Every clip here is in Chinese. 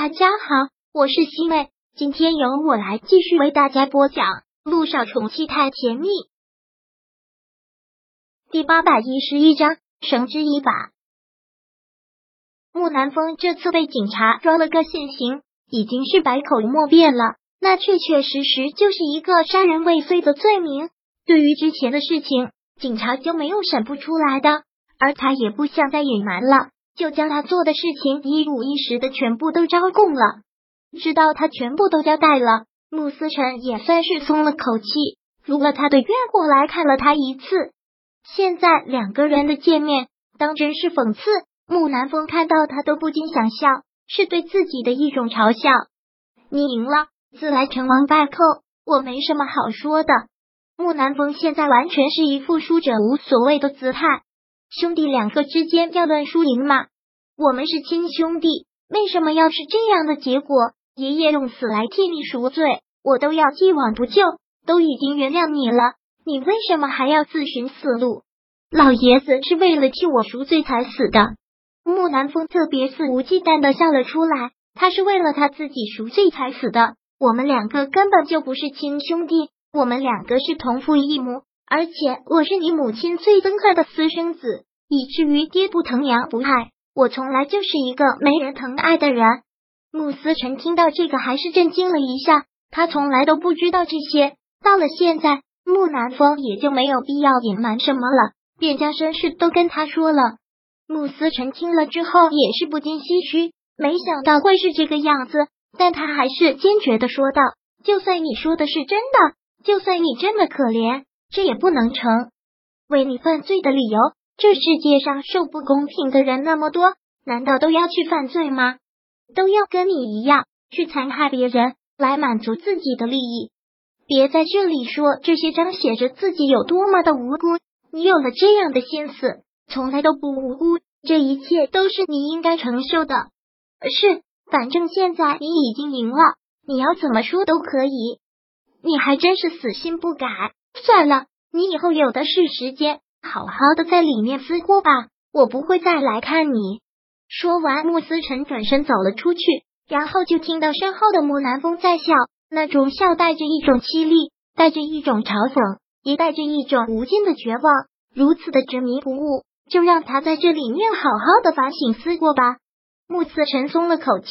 大家好，我是西妹，今天由我来继续为大家播讲《路上宠妻太甜蜜》第八百一十一章，绳之以法。木南风这次被警察抓了个现行，已经是百口莫辩了，那确确实实就是一个杀人未遂的罪名。对于之前的事情，警察就没有审不出来的，而他也不想再隐瞒了。就将他做的事情一五一十的全部都招供了，知道他全部都交代了，穆思辰也算是松了口气，如了他的愿过来看了他一次。现在两个人的见面当真是讽刺，木南风看到他都不禁想笑，是对自己的一种嘲笑。你赢了，自来成王败寇，我没什么好说的。木南风现在完全是一副输者无所谓的姿态。兄弟两个之间要论输赢吗？我们是亲兄弟，为什么要是这样的结果？爷爷用死来替你赎罪，我都要既往不咎。都已经原谅你了，你为什么还要自寻死路？老爷子是为了替我赎罪才死的。木南风特别肆无忌惮的笑了出来，他是为了他自己赎罪才死的。我们两个根本就不是亲兄弟，我们两个是同父异母。而且我是你母亲最憎恨的私生子，以至于爹不疼娘不爱，我从来就是一个没人疼爱的人。慕思辰听到这个还是震惊了一下，他从来都不知道这些，到了现在，木南风也就没有必要隐瞒什么了，便将身世都跟他说了。慕思辰听了之后也是不禁唏嘘，没想到会是这个样子，但他还是坚决的说道：“就算你说的是真的，就算你真的可怜。”这也不能成为你犯罪的理由。这世界上受不公平的人那么多，难道都要去犯罪吗？都要跟你一样去残害别人来满足自己的利益？别在这里说这些彰显着自己有多么的无辜。你有了这样的心思，从来都不无辜。这一切都是你应该承受的。是，反正现在你已经赢了，你要怎么说都可以。你还真是死心不改。算了，你以后有的是时间，好好的在里面思过吧。我不会再来看你。说完，穆思辰转身走了出去，然后就听到身后的木南风在笑，那种笑带着一种凄厉，带着一种嘲讽，也带着一种无尽的绝望。如此的执迷不悟，就让他在这里面好好的反省思过吧。穆思辰松了口气，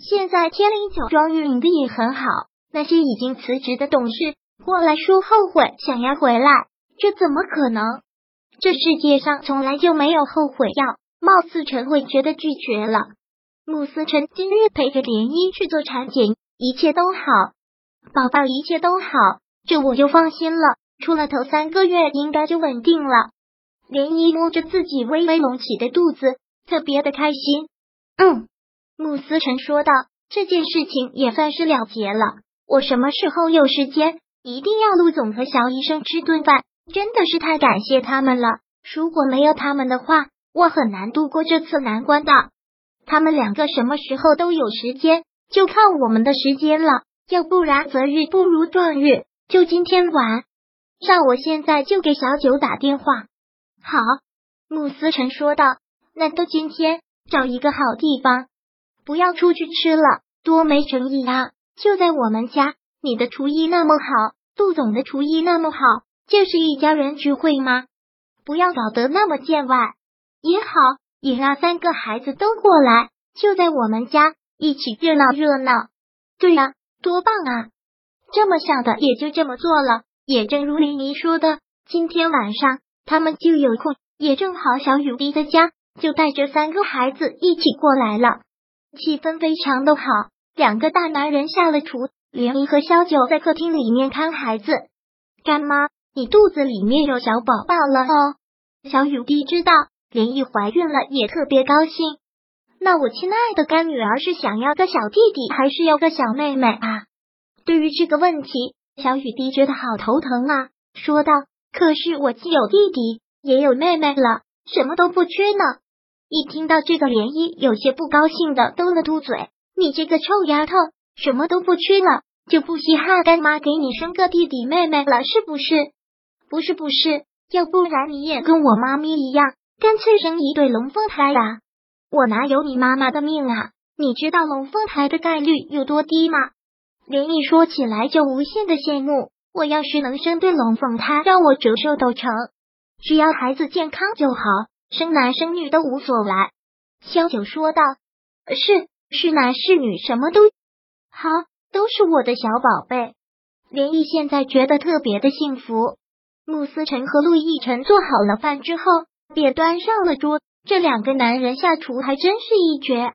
现在天灵酒庄运营的也很好，那些已经辞职的董事。过来说后悔，想要回来，这怎么可能？这世界上从来就没有后悔药。貌似陈慧觉得拒绝了。慕思辰今日陪着莲漪去做产检，一切都好，宝宝一切都好，这我就放心了。出了头三个月，应该就稳定了。莲漪摸着自己微微隆起的肚子，特别的开心。嗯，慕思辰说道：“这件事情也算是了结了。我什么时候有时间？”一定要陆总和小医生吃顿饭，真的是太感谢他们了。如果没有他们的话，我很难度过这次难关的。他们两个什么时候都有时间，就看我们的时间了。要不然择日不如撞日，就今天晚上，我现在就给小九打电话。好，穆思辰说道。那都今天找一个好地方，不要出去吃了，多没诚意啊！就在我们家。你的厨艺那么好，杜总的厨艺那么好，就是一家人聚会吗？不要搞得那么见外也好，也让三个孩子都过来，就在我们家一起热闹热闹。对呀，多棒啊！这么想的，也就这么做了。也正如林妮说的，今天晚上他们就有空，也正好小雨滴的家，就带着三个孩子一起过来了，气氛非常的好。两个大男人下了厨。莲姨和萧九在客厅里面看孩子。干妈，你肚子里面有小宝宝了哦！小雨滴知道莲姨怀孕了，也特别高兴。那我亲爱的干女儿是想要个小弟弟，还是要个小妹妹啊？对于这个问题，小雨滴觉得好头疼啊，说道：“可是我既有弟弟，也有妹妹了，什么都不缺呢。”一听到这个，莲姨有些不高兴的嘟了嘟嘴：“你这个臭丫头！”什么都不缺了，就不稀罕干妈给你生个弟弟妹妹了，是不是？不是，不是，要不然你也跟我妈咪一样，干脆生一对龙凤胎呀！我哪有你妈妈的命啊？你知道龙凤胎的概率有多低吗？连一说起来就无限的羡慕。我要是能生对龙凤胎，让我折寿都成。只要孩子健康就好，生男生女都无所谓。萧九说道：“是是男是女，什么都好，都是我的小宝贝。”连毅现在觉得特别的幸福。穆思辰和陆亦辰做好了饭之后，便端上了桌。这两个男人下厨还真是一绝。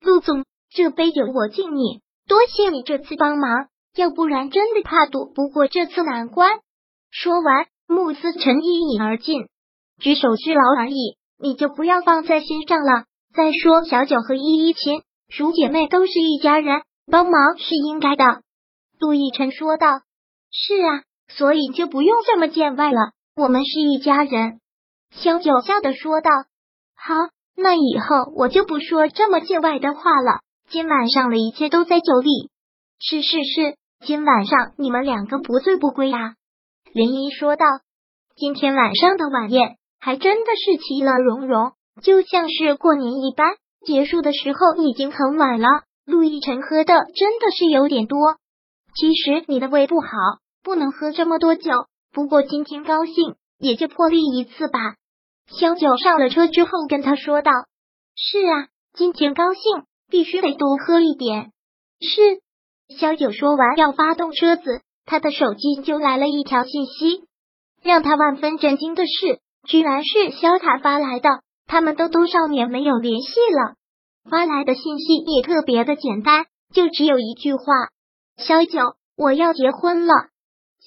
陆总，这杯酒我敬你，多谢你这次帮忙，要不然真的怕赌不过这次难关。说完，穆思辰一饮而尽，举手之劳而已，你就不要放在心上了。再说，小九和依依琴属姐妹，都是一家人，帮忙是应该的。杜奕辰说道：“是啊，所以就不用这么见外了，我们是一家人。”萧九笑的说道：“好，那以后我就不说这么见外的话了。今晚上的一切都在酒里。是是是，今晚上你们两个不醉不归啊。”林一说道：“今天晚上的晚宴还真的是其乐融融，就像是过年一般。结束的时候已经很晚了。陆亦辰喝的真的是有点多。其实你的胃不好，不能喝这么多酒。不过今天高兴，也就破例一次吧。”萧九上了车之后跟他说道：“是啊，今天高兴，必须得多喝一点。”是。萧九说完要发动车子。他的手机就来了一条信息，让他万分震惊的是，居然是萧塔发来的。他们都多少年没有联系了，发来的信息也特别的简单，就只有一句话：“萧九，我要结婚了。”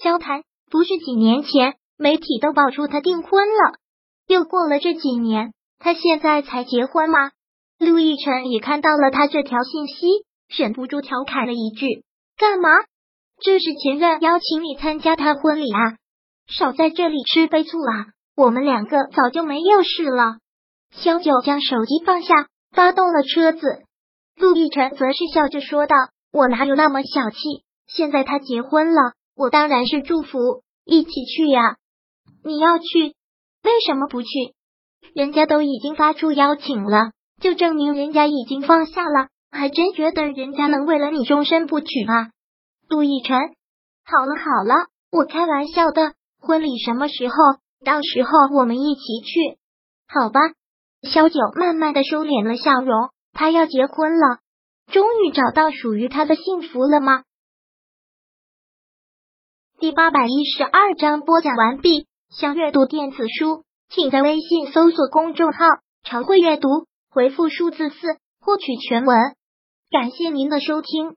萧谈不是几年前媒体都爆出他订婚了，又过了这几年，他现在才结婚吗？陆亦辰也看到了他这条信息，忍不住调侃了一句：“干嘛？”这是前任邀请你参加他婚礼啊！少在这里吃杯醋啊！我们两个早就没有事了。萧九将手机放下，发动了车子。陆亦辰则是笑着说道：“我哪有那么小气？现在他结婚了，我当然是祝福，一起去呀！你要去？为什么不去？人家都已经发出邀请了，就证明人家已经放下了。还真觉得人家能为了你终身不娶啊！”陆亦辰，好了好了，我开玩笑的。婚礼什么时候？到时候我们一起去，好吧？萧九慢慢的收敛了笑容，他要结婚了，终于找到属于他的幸福了吗？第八百一十二章播讲完毕。想阅读电子书，请在微信搜索公众号“常会阅读”，回复数字四获取全文。感谢您的收听。